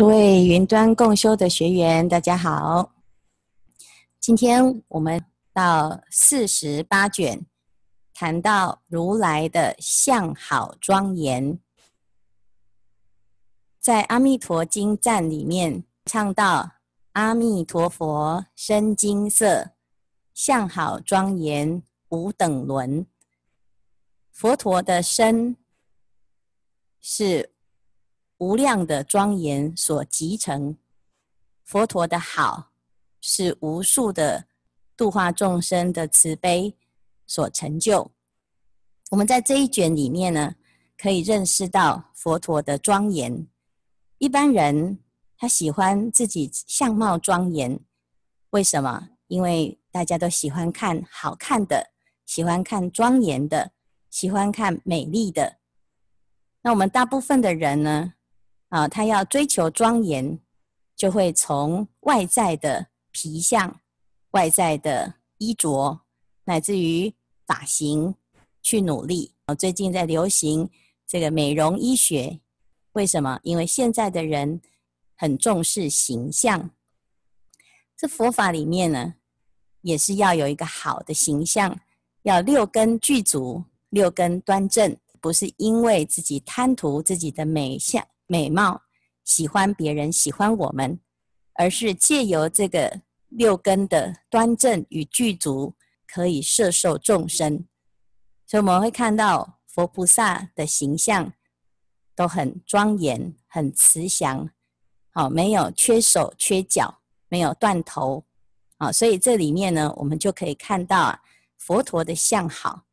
诸位云端共修的学员，大家好。今天我们到四十八卷，谈到如来的相好庄严，在《阿弥陀经赞》里面唱到：“阿弥陀佛身金色，相好庄严无等伦。”佛陀的身是无量的庄严所集成，佛陀的好是无数的度化众生的慈悲所成就。我们在这一卷里面呢，可以认识到佛陀的庄严。一般人他喜欢自己相貌庄严，为什么？因为大家都喜欢看好看的，喜欢看庄严的，喜欢看美丽的。那我们大部分的人呢？啊，他要追求庄严，就会从外在的皮相、外在的衣着，乃至于发型去努力。啊最近在流行这个美容医学，为什么？因为现在的人很重视形象。这佛法里面呢，也是要有一个好的形象，要六根具足，六根端正，不是因为自己贪图自己的美相。美貌，喜欢别人喜欢我们，而是借由这个六根的端正与具足，可以摄受众生。所以我们会看到佛菩萨的形象都很庄严、很慈祥，好，没有缺手缺脚，没有断头，啊，所以这里面呢，我们就可以看到啊，佛陀的相好。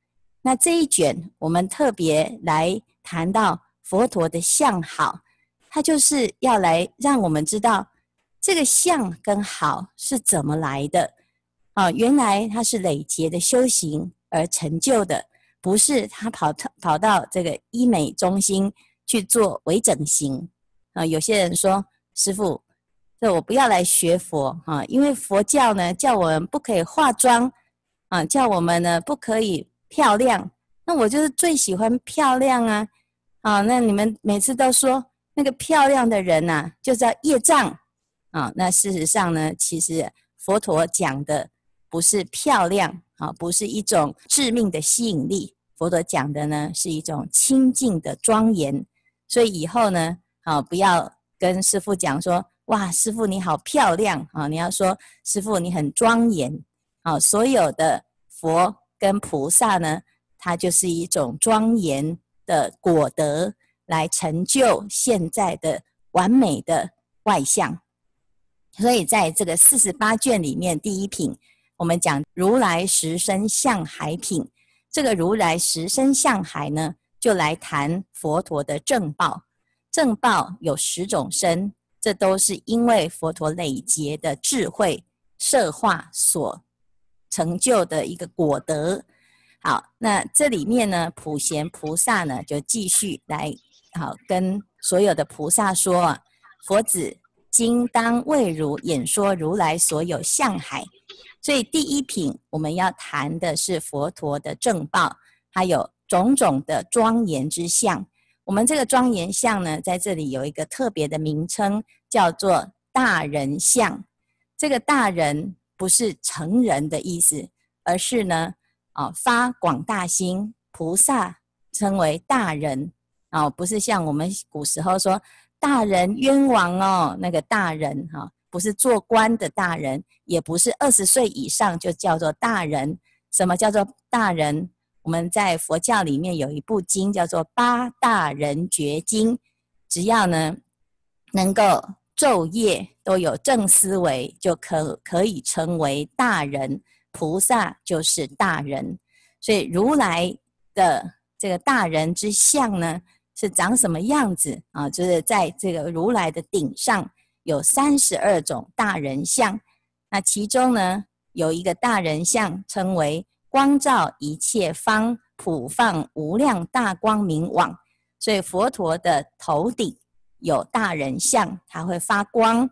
那这一卷我们特别来谈到佛陀的相好。他就是要来让我们知道这个相跟好是怎么来的啊！原来他是累劫的修行而成就的，不是他跑跑到这个医美中心去做微整形啊！有些人说：“师傅，这我不要来学佛啊，因为佛教呢叫我们不可以化妆啊，叫我们呢不可以漂亮。那我就是最喜欢漂亮啊！啊，那你们每次都说。”那个漂亮的人呐、就叫业障啊。那事实上呢，其实佛陀讲的不是漂亮啊，不是一种致命的吸引力。佛陀讲的呢，是一种清净的庄严。所以以后呢，啊，不要跟师父讲说，哇，师父你好漂亮啊！你要说，师父你很庄严啊。所有的佛跟菩萨呢，它就是一种庄严的果德。来成就现在的完美的外相，所以在这个四十八卷里面，第一品我们讲如来实身相海品。这个如来实身相海呢，就来谈佛陀的正报。正报有十种身，这都是因为佛陀累劫的智慧摄化所成就的一个果德。好，那这里面呢，普贤菩萨呢，就继续来。好，跟所有的菩萨说，佛子今当为汝演说如来所有相海。所以第一品我们要谈的是佛陀的正报，还有种种的庄严之相。我们这个庄严相呢，在这里有一个特别的名称，叫做大人相。这个大人不是成人的意思，而是呢，啊，发广大心，菩萨称为大人。哦，不是像我们古时候说大人冤枉哦，那个大人哈，不是做官的大人，也不是二十岁以上就叫做大人。什么叫做大人？我们在佛教里面有一部经叫做《八大人觉经》，只要呢能够昼夜都有正思维，就可可以成为大人。菩萨就是大人，所以如来的这个大人之相呢，是长什么样子啊？就是在这个如来的顶上有三十二种大人像，那其中呢有一个大人像称为光照一切方，普放无量大光明网。所以佛陀的头顶有大人像，它会发光。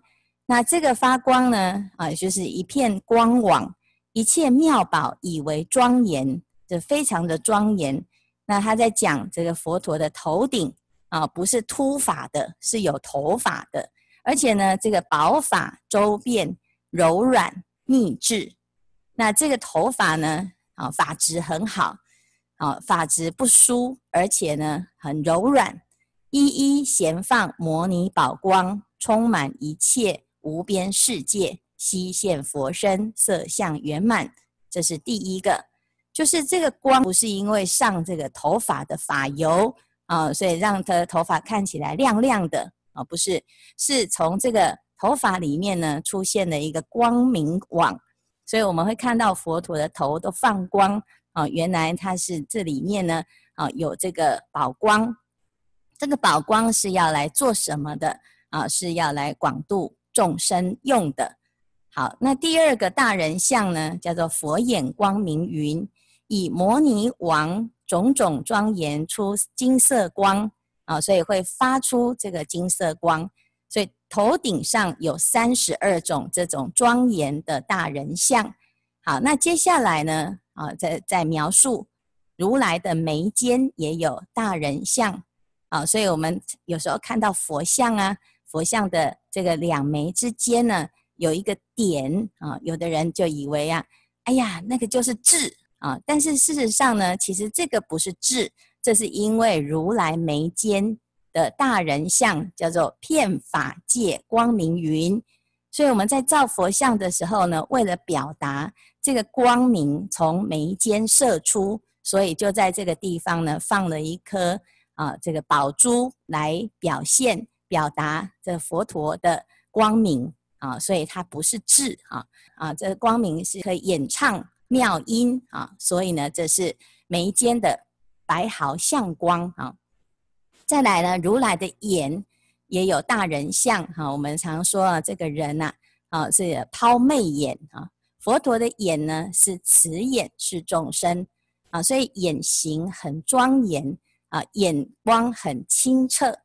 那这个发光呢啊，就是一片光网，一切妙宝以为庄严，就非常的庄严。那他在讲这个佛陀的头顶啊，不是秃发的，是有头发的，而且呢，这个薄发周遍，柔软密致。那这个头发呢，啊，发质很好，啊，发质不疏，而且呢，很柔软，一一闲放摩尼宝光，充满一切无边世界，悉现佛身，色相圆满。这是第一个，就是这个光不是因为上这个头发的发油啊，所以让他的头发看起来亮亮的。啊，不是，是从这个头发里面呢出现了一个光明网，所以我们会看到佛陀的头都放光啊，原来它是这里面呢啊有这个宝光，这个宝光是要来做什么的啊？是要来广度众生用的。好，那第二个大人像呢，叫做佛眼光明云，以摩尼王种种庄严出金色光。啊，所以会发出这个金色光，所以头顶上有三十二种这种庄严的大人像。好，那接下来呢，啊，在在描述如来的眉间也有大人像。啊，所以我们有时候看到佛像啊，佛像的这个两眉之间呢，有一个点啊，有的人就以为啊，哎呀，那个就是痣啊，但是事实上呢，其实这个不是痣。这是因为如来眉间的大人像叫做遍法界光明云，所以我们在造佛像的时候呢，为了表达这个光明从眉间射出，所以就在这个地方呢放了一颗啊这个宝珠来表现表达这佛陀的光明啊，所以它不是痣啊啊，这个光明是可以演唱妙音啊，所以呢这是眉间的。白毫相光啊，再来呢，如来的眼也有大人相哈。我们常说啊，这个人呐啊是抛媚眼啊。佛陀的眼呢是慈眼是众生啊，所以眼型很庄严啊，眼光很清澈，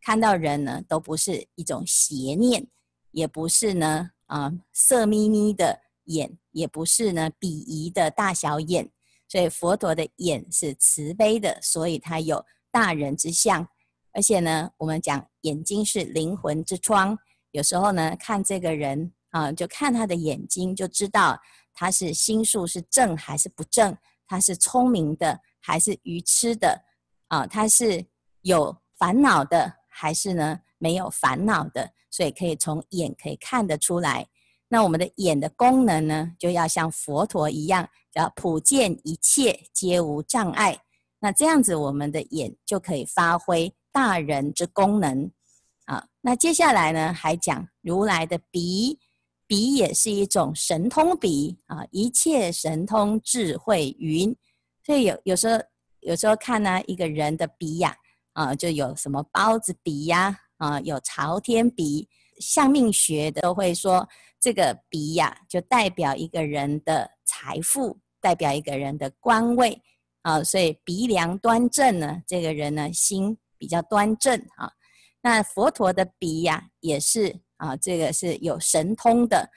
看到人呢都不是一种邪念，也不是呢啊色眯眯的眼，也不是呢鄙夷的大小眼。所以佛陀的眼是慈悲的，所以他有大人之相。而且呢，我们讲眼睛是灵魂之窗，有时候呢，看这个人啊，就看他的眼睛，就知道他是心术是正还是不正，他是聪明的还是愚痴的啊，他是有烦恼的还是呢没有烦恼的，所以可以从眼可以看得出来。那我们的眼的功能呢，就要像佛陀一样，叫普见一切皆无障碍。那这样子，我们的眼就可以发挥大人之功能啊。那接下来呢，还讲如来的鼻，鼻也是一种神通鼻啊，一切神通智慧云。所以有有时候有时候看呢，一个人的鼻呀，啊，就有什么包子鼻呀，啊，有朝天鼻，相命学的都会说。这个鼻呀，就代表一个人的财富，代表一个人的官位啊，所以鼻梁端正呢，这个人呢心比较端正啊。那佛陀的鼻呀，也是啊，这个是有神通的，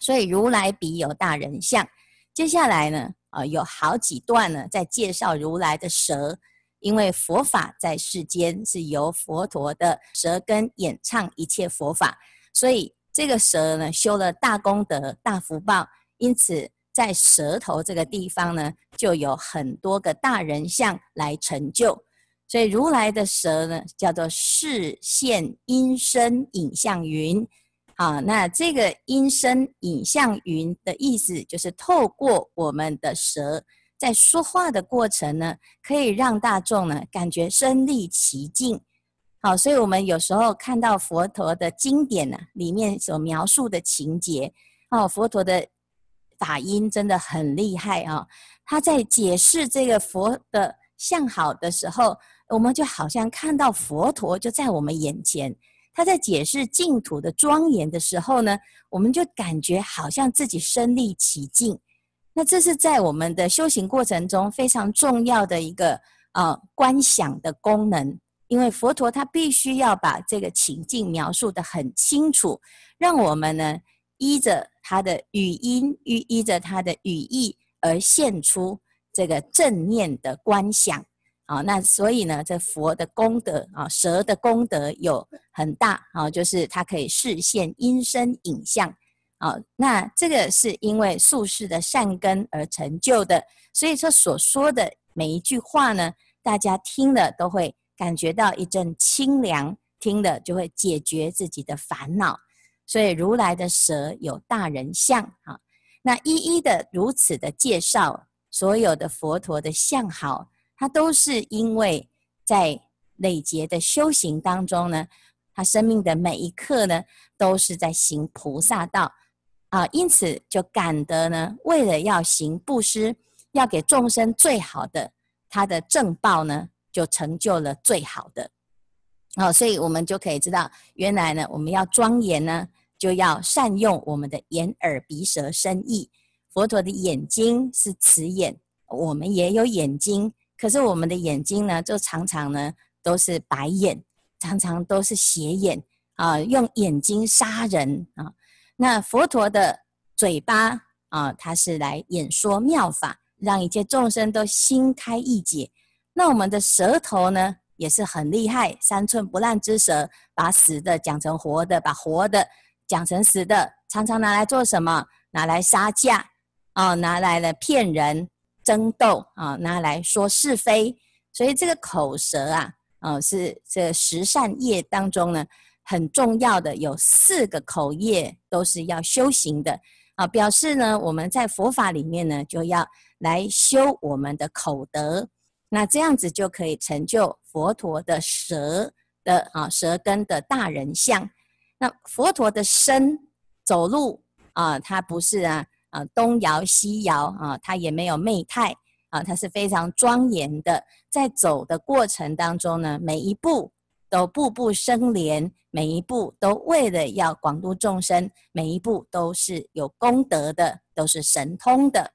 所以如来鼻有大人相。接下来呢，啊，有好几段呢，在介绍如来的舌，因为佛法在世间是由佛陀的舌根演唱一切佛法，所以。这个蛇呢，修了大功德、大福报，因此在舌头这个地方呢，就有很多个大人像来成就。所以如来的舌呢，叫做视现音声影像云。好，那这个音声影像云的意思，就是透过我们的舌，在说话的过程呢，可以让大众呢感觉身历其境。好，所以我们有时候看到佛陀的经典呢，里面所描述的情节，哦，佛陀的法音真的很厉害啊！他在解释这个佛的相好的时候，我们就好像看到佛陀就在我们眼前。他在解释净土的庄严的时候呢，我们就感觉好像自己身历其境。那这是在我们的修行过程中非常重要的一个呃观想的功能。因为佛陀他必须要把这个情境描述得很清楚，让我们呢依着他的语音，依依着他的语义而现出这个正念的观想。啊，那所以呢，这佛的功德啊，蛇的功德有很大啊，就是它可以视现音声影像啊。那这个是因为宿世的善根而成就的，所以说所说的每一句话呢，大家听了都会感觉到一阵清凉，听了就会解决自己的烦恼。所以如来的舌有大人相啊，那一一的如此的介绍所有的佛陀的相好。他都是因为在累劫的修行当中呢，他生命的每一刻呢，都是在行菩萨道啊，因此就感得呢，为了要行布施，要给众生最好的，他的正报呢，就成就了最好的。哦，所以我们就可以知道，原来呢，我们要庄严呢，就要善用我们的眼、耳、鼻、舌、身、意。佛陀的眼睛是慈眼，我们也有眼睛。可是我们的眼睛呢，就常常呢都是白眼，常常都是斜眼啊，用眼睛杀人啊。那佛陀的嘴巴啊，他是来演说妙法，让一切众生都心开意解。那我们的舌头呢，也是很厉害，三寸不烂之舌，把死的讲成活的，把活的讲成死的，常常拿来做什么？拿来杀价啊，拿来了骗人。争斗啊，拿来说是非，所以这个口舌啊，啊是这十善业当中呢很重要的，有四个口业都是要修行的啊，表示呢我们在佛法里面呢就要来修我们的口德，那这样子就可以成就佛陀的舌的啊舌根的大人像。那佛陀的身走路啊，他不是啊。啊，东摇西摇啊，他也没有媚态啊，他是非常庄严的。在走的过程当中呢，每一步都步步生莲，每一步都为了要广度众生，每一步都是有功德的，都是神通的。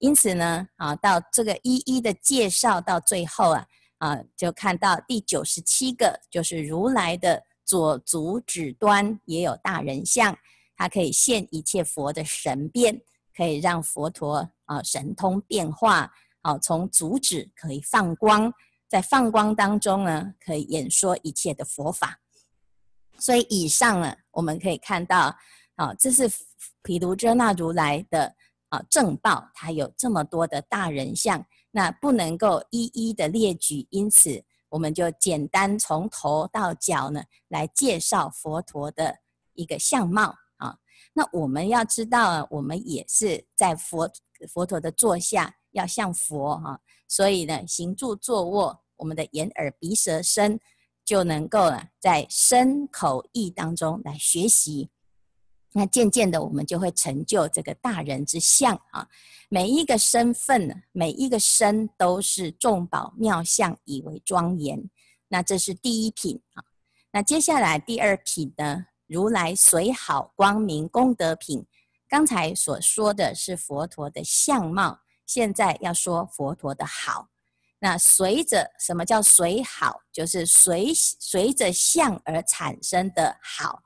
因此呢，啊，到这个一一的介绍到最后啊，啊，就看到第九十七个，就是如来的左足指端也有大人相，它可以现一切佛的神变。可以让佛陀啊神通变化，啊从足指可以放光，在放光当中呢，可以演说一切的佛法。所以以上呢，我们可以看到，啊这是毗卢遮那如来的啊正报，他有这么多的大人相，那不能够一一的列举，因此我们就简单从头到脚呢来介绍佛陀的一个相貌啊。那我们要知道啊，我们也是在佛佛陀的座下，要像佛哈，所以呢，行住坐卧，我们的眼耳鼻舌身就能够啊，在身口意当中来学习。那渐渐的，我们就会成就这个大人之相啊。每一个身份，每一个身都是众宝妙相，以为庄严。那这是第一品啊。那接下来第二品呢？如来随好光明功德品，刚才所说的是佛陀的相貌，现在要说佛陀的好。那随着什么叫随好？就是随随着相而产生的好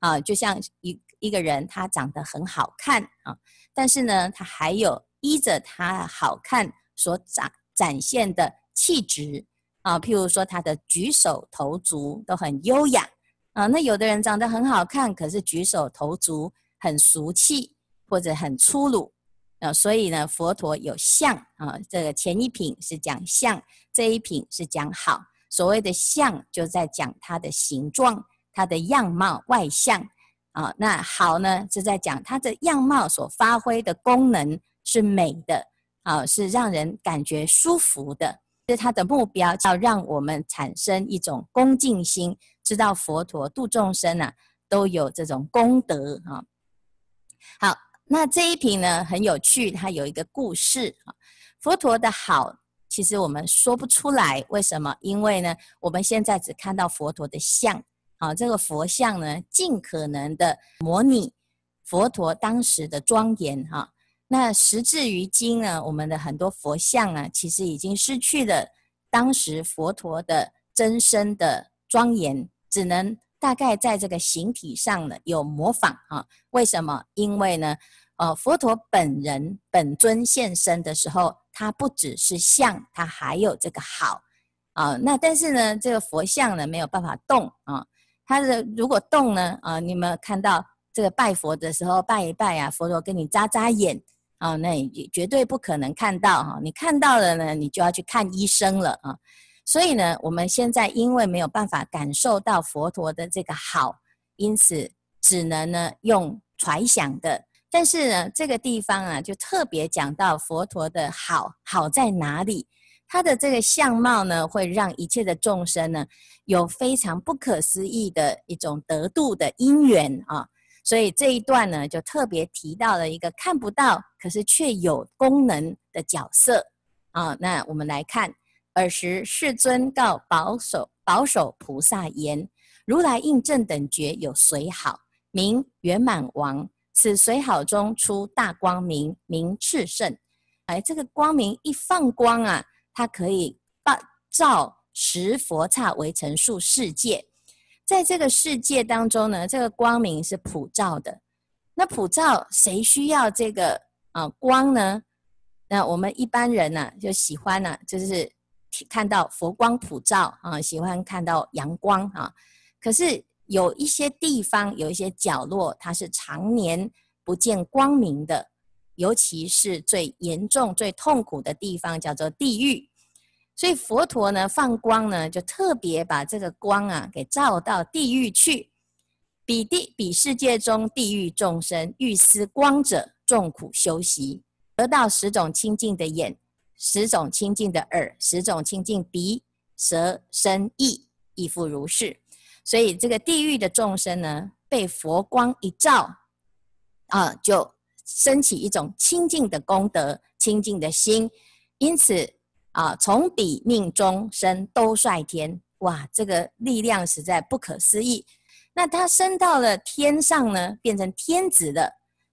啊，就像一一个人他长得很好看啊，但是呢，他还有依着他好看所展展现的气质啊，譬如说他的举手投足都很优雅。啊，那有的人长得很好看，可是举手投足很俗气或者很粗鲁，啊，所以呢，佛陀有相啊，这个前一品是讲相，这一品是讲好。所谓的相，就在讲它的形状、它的样貌、外相啊。那好呢，是在讲它的样貌所发挥的功能是美的啊，是让人感觉舒服的。是他的目标，要让我们产生一种恭敬心，知道佛陀度众生啊，都有这种功德啊。好，那这一品呢，很有趣，它有一个故事啊。佛陀的好，其实我们说不出来，为什么？因为呢，我们现在只看到佛陀的像啊，这个佛像呢，尽可能的模拟佛陀当时的庄严哈。那时至于今呢，我们的很多佛像啊，其实已经失去了当时佛陀的真身的庄严，只能大概在这个形体上呢有模仿啊。为什么？因为呢，呃，佛陀本人本尊现身的时候，他不只是像，他还有这个好啊。那但是呢，这个佛像呢没有办法动啊。它的如果动呢啊，你们看到这个拜佛的时候拜一拜啊，佛陀跟你眨眨眼啊，那也绝对不可能看到哈。你看到了呢，你就要去看医生了啊。所以呢，我们现在因为没有办法感受到佛陀的这个好，因此只能呢用揣想的。但是呢，这个地方啊，就特别讲到佛陀的好，好在哪里？他的这个相貌呢，会让一切的众生呢，有非常不可思议的一种得度的因缘啊。所以这一段呢，就特别提到了一个看不到，可是却有功能的角色啊。那我们来看，尔时世尊告保守保守菩萨言：如来应正等觉有随好，名圆满王。此随好中出大光明，名炽盛。哎，这个光明一放光啊，它可以照十佛刹为成数世界。在这个世界当中呢，这个光明是普照的。那普照谁需要这个啊光呢？那我们一般人呢、就喜欢呢、就是看到佛光普照啊，喜欢看到阳光啊。可是。有一些地方，有一些角落，它是常年不见光明的，尤其是最严重、最痛苦的地方，叫做地狱。所以佛陀呢，放光呢，就特别把这个光啊，给照到地狱去。彼地彼世界中地狱众生欲思光者，众苦修习，得到十种清净的眼，十种清净的耳，十种清净鼻、舌、身、意，亦复如是。所以这个地狱的众生呢，被佛光一照，啊，就升起一种清净的功德、清净的心，因此啊，从彼命中生兜率天，哇，这个力量实在不可思议。那他升到了天上呢，变成天子的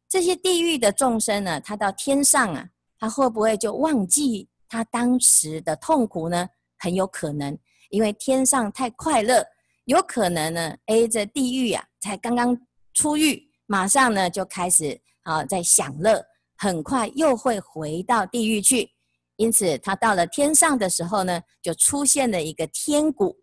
这些地狱的众生呢，他到天上啊，他会不会就忘记他当时的痛苦呢？很有可能，因为天上太快乐。有可能呢，A 这地狱啊，才刚刚出狱，马上呢就开始啊在享乐，很快又会回到地狱去。因此，他到了天上的时候呢，就出现了一个天鼓。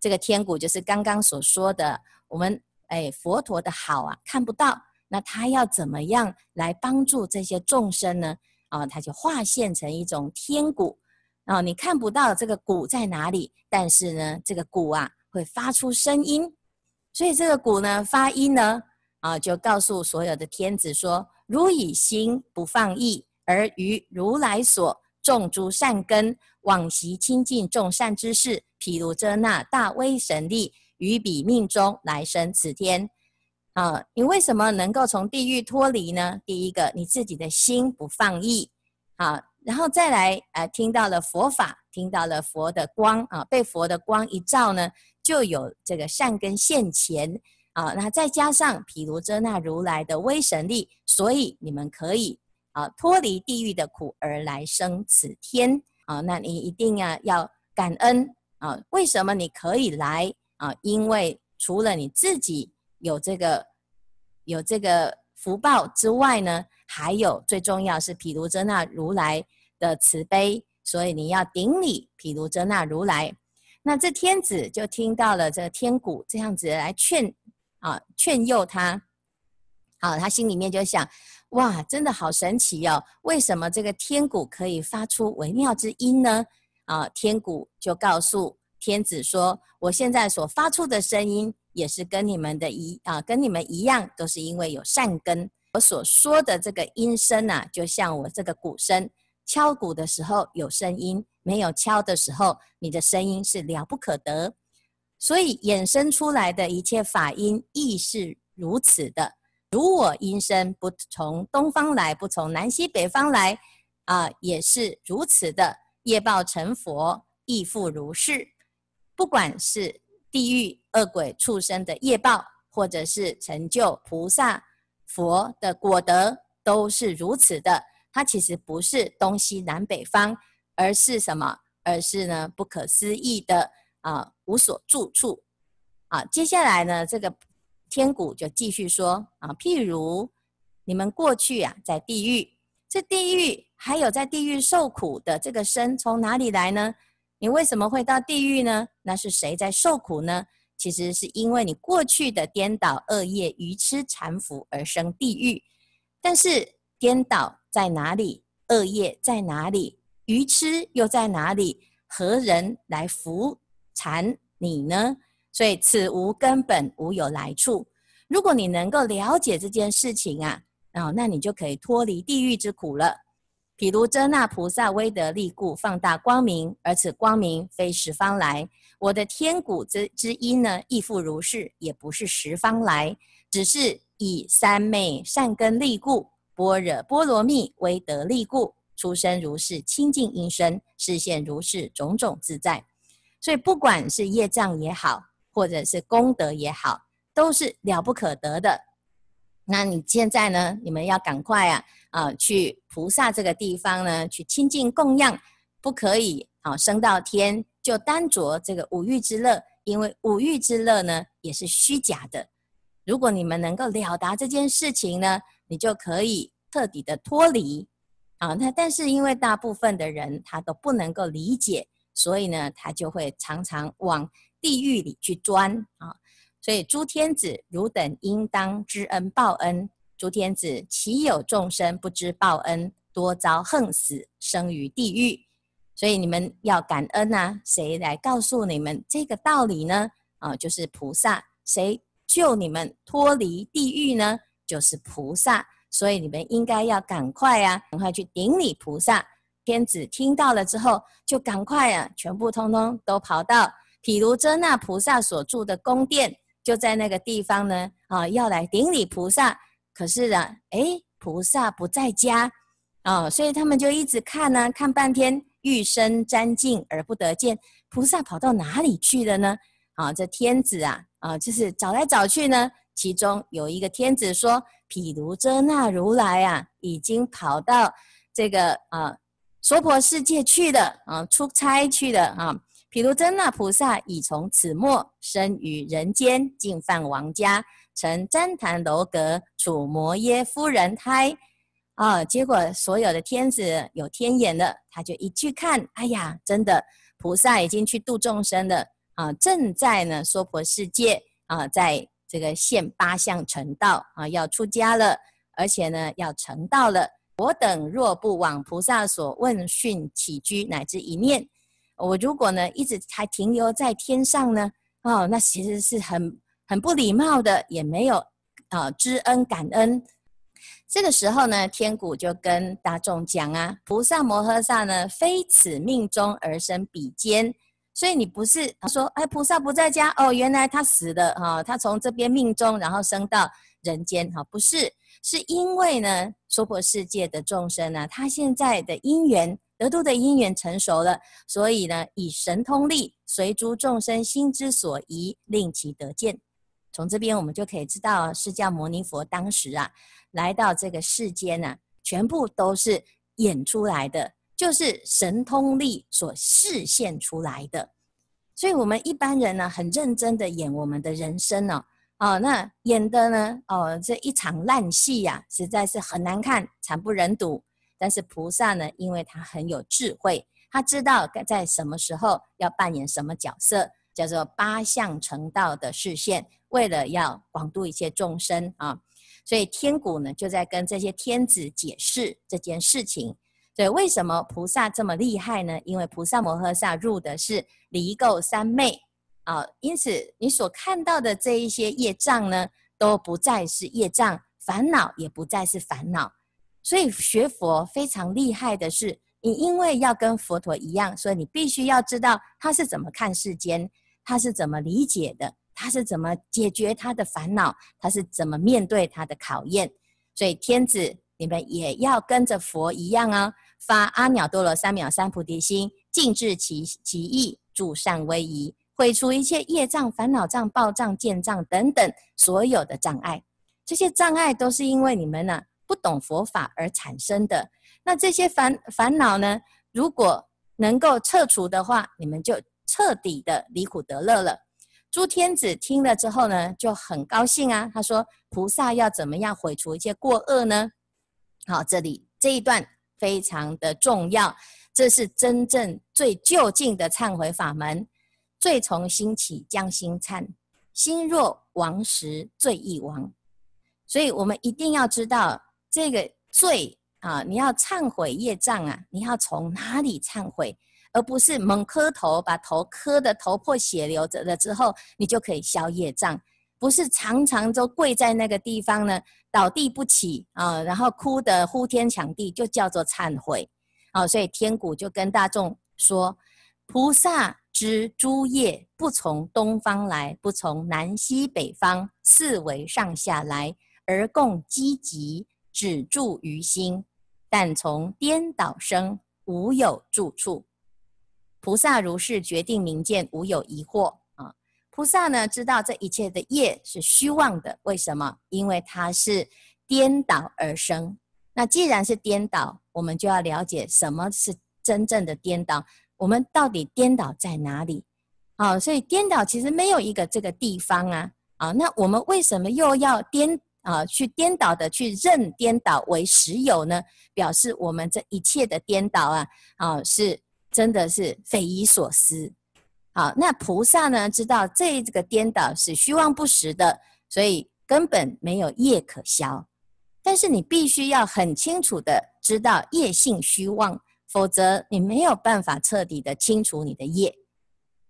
这个天鼓就是刚刚所说的，我们哎佛陀的好啊看不到，那他要怎么样来帮助这些众生呢？啊，他就化现成一种天鼓。啊，你看不到这个鼓在哪里，但是呢，这个鼓啊。会发出声音，所以这个鼓呢，发音呢，啊，就告诉所有的天子说：如以心不放逸，而于如来所种诸善根，往昔亲近众善知识，毗卢遮那大威神力，于彼命中来生此天。啊，你为什么能够从地狱脱离呢？第一个，你自己的心不放逸，啊，然后再来，呃，听到了佛法，听到了佛的光，啊，被佛的光一照呢。就有这个善根现前啊，那再加上毗卢遮那如来的威神力，所以你们可以啊脱离地狱的苦而来生此天啊。那你一定要要感恩啊！为什么你可以来啊？因为除了你自己有这个有这个福报之外呢，还有最重要是毗卢遮那如来的慈悲，所以你要顶礼毗卢遮那如来。那这天子就听到了这天鼓这样子来劝啊劝诱他，好，他心里面就想，哇，真的好神奇哦！为什么这个天鼓可以发出微妙之音呢？啊，天鼓就告诉天子说，我现在所发出的声音也是跟你们的一啊，跟你们一样，都是因为有善根。我所说的这个音声啊，就像我这个鼓声，敲鼓的时候有声音。没有敲的时候，你的声音是了不可得，所以衍生出来的一切法音亦是如此的。如我音声不从东方来，不从南西北方来，啊，也是如此的。业报成佛亦复如是。不管是地狱恶鬼畜生的业报，或者是成就菩萨佛的果德，都是如此的。它其实不是东西南北方。而是什么？而是呢，不可思议的啊，无所住处啊。接下来呢，这个天鼓就继续说啊，譬如你们过去啊，在地狱，这地狱还有在地狱受苦的这个身从哪里来呢？你为什么会到地狱呢？那是谁在受苦呢？其实是因为你过去的颠倒恶业、愚痴缠缚而生地狱。但是颠倒在哪里？恶业在哪里？愚痴又在哪里？何人来扶禅你呢？所以此无根本，无有来处。如果你能够了解这件事情啊，哦，那你就可以脱离地狱之苦了。譬如遮那菩萨威德力故，放大光明，而此光明非十方来。我的天鼓之之音呢，亦复如是，也不是十方来，只是以三昧善根力故，般若波罗蜜威德力故，出生如是清净音声，示现如是种种自在。所以不管是业障也好，或者是功德也好，都是了不可得的。那你现在呢？你们要赶快啊啊，去菩萨这个地方呢，去亲近供养，不可以啊升到天就单着这个五欲之乐，因为五欲之乐呢也是虚假的。如果你们能够了达这件事情呢，你就可以彻底的脱离啊。那但是因为大部分的人他都不能够理解，所以呢，他就会常常往地狱里去钻啊。所以诸天子汝等应当知恩报恩。诸天子岂有众生不知报恩，多遭横死，生于地狱。所以你们要感恩呐、啊，谁来告诉你们这个道理呢？啊，就是菩萨。谁救你们脱离地狱呢？就是菩萨。所以你们应该要赶快啊，赶快去顶礼菩萨。天子听到了之后，就赶快啊，全部通通都跑到毗卢遮那菩萨所住的宫殿。就在那个地方呢，啊，要来顶礼菩萨，可是呢，诶，菩萨不在家，啊，所以他们就一直看呢，看半天，欲生瞻敬而不得见，菩萨跑到哪里去了呢？啊，这天子啊，啊，就是找来找去呢，其中有一个天子说，毗卢遮那如来啊，已经跑到这个啊，娑婆世界去的，啊，出差去的，啊。毗卢遮那菩萨已从此末生于人间，进犯王家，成旃檀楼阁，处摩耶夫人胎。啊，结果所有的天子有天眼了，他就一去看，哎呀，真的，菩萨已经去度众生了啊，正在呢娑婆世界啊，在这个现八相成道啊，要出家了，而且呢要成道了。我等若不往菩萨所问讯起居，乃至一念。我如果呢一直还停留在天上呢，哦，那其实是很很不礼貌的，也没有啊、呃、知恩感恩。这个时候呢，天古就跟大众讲啊，菩萨摩诃萨呢非此命中而生彼间，所以你不是说哎菩萨不在家哦，原来他死了哈、哦，他从这边命中然后升到人间哈、不是，是因为呢娑婆世界的众生呢，他现在的因缘。得度的因缘成熟了，所以呢，以神通力随诸众生心之所宜，令其得见。从这边我们就可以知道，释迦牟尼佛当时啊，来到这个世间呢、啊，全部都是演出来的，就是神通力所示现出来的。所以，我们一般人呢，很认真的演我们的人生哦，哦，那演的呢，哦，这一场烂戏呀、实在是很难看，惨不忍睹。但是菩萨呢，因为他很有智慧，他知道该在什么时候要扮演什么角色，叫做八相成道的示现，为了要广度一切众生啊，所以天鼓呢就在跟这些天子解释这件事情。所以为什么菩萨这么厉害呢？因为菩萨摩诃萨入的是离垢三昧啊，因此你所看到的这一些业障呢，都不再是业障，烦恼也不再是烦恼。所以学佛非常厉害的是，你因为要跟佛陀一样，所以你必须要知道他是怎么看世间，他是怎么理解的，他是怎么解决他的烦恼，他是怎么面对他的考验。所以天子，你们也要跟着佛一样啊、发阿耨多罗三藐三菩提心，尽至其其意，助善威仪，毁除一切业障、烦恼障、报障、见障等等所有的障碍。这些障碍都是因为你们呢、不懂佛法而产生的，那这些烦烦恼呢？如果能够撤除的话，你们就彻底的离苦得乐了。诸天子听了之后呢，就很高兴啊。他说：“菩萨要怎么样毁除一切过恶呢？”好，这里这一段非常的重要。这是真正最究竟的忏悔法门。罪从心起，将心忏。心若亡时，罪亦亡。所以我们一定要知道这个罪啊，你要忏悔业障啊，你要从哪里忏悔，而不是猛磕头，把头磕得头破血流着了之后，你就可以消业障。不是常常都跪在那个地方呢，倒地不起啊，然后哭得呼天抢地，就叫做忏悔啊。所以天古就跟大众说：菩萨知诸业不从东方来，不从南西北方，四维上下来，而共积集，止住于心。但从颠倒生，无有住处。菩萨如是决定明见，无有疑惑啊。菩萨呢，知道这一切的业是虚妄的，为什么？因为它是颠倒而生。那既然是颠倒，我们就要了解什么是真正的颠倒。我们到底颠倒在哪里？啊，所以颠倒其实没有一个这个地方啊。啊，那我们为什么又要颠啊去颠倒的去认颠倒为实有呢？表示我们这一切的颠倒啊，啊是真的是匪夷所思。好，那菩萨呢，知道这这个颠倒是虚妄不实的，所以根本没有业可消。但是你必须要很清楚的知道业性虚妄，否则你没有办法彻底的清除你的业。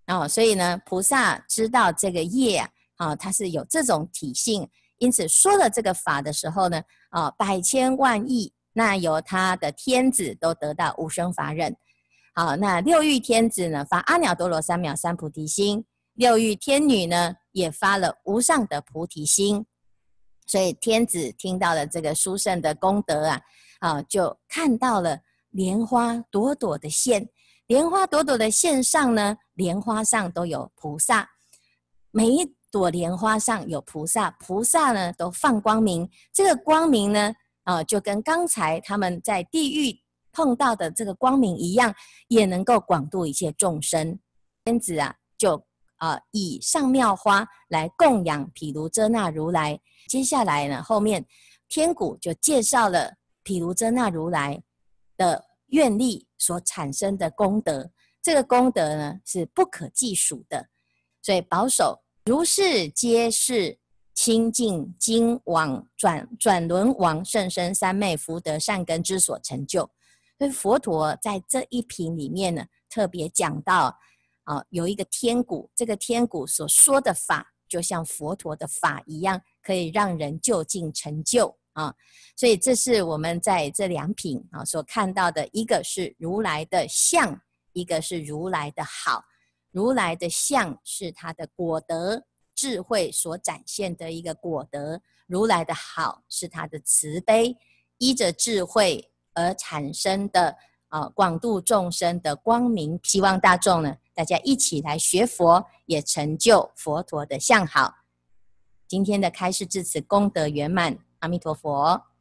哦，所以呢，菩萨知道这个业啊，啊，它是有这种体性，因此说了这个法的时候呢，啊，百千万亿那由他的天子都得到无生法忍。好，那六欲天子呢，发阿耨多罗三藐三菩提心；六欲天女呢，也发了无上的菩提心。所以天子听到了这个殊胜的功德啊，啊，就看到了莲花朵朵的现，莲花朵朵的线上呢，莲花上都有菩萨，每一朵莲花上有菩萨，菩萨呢都放光明，这个光明呢，啊，就跟刚才他们在地狱。碰到的这个光明一样，也能够广度一切众生。天子啊，就啊、以上妙花来供养毗卢遮那如来。接下来呢，后面天古就介绍了毗卢遮那如来的愿力所产生的功德。这个功德呢，是不可计数的。所以保守如是皆是清净经往转转轮王甚深三昧福德善根之所成就。所以佛陀在这一品里面呢，特别讲到，啊，有一个天古，这个天古所说的法，就像佛陀的法一样，可以让人就近成就啊。所以这是我们在这两品啊所看到的，一个是如来的相，一个是如来的好。如来的相是他的果德智慧所展现的一个果德，如来的好是他的慈悲，依着智慧。而产生的啊，广度众生的光明，希望大众呢，大家一起来学佛，也成就佛陀的相好。今天的开示至此功德圆满，阿弥陀佛。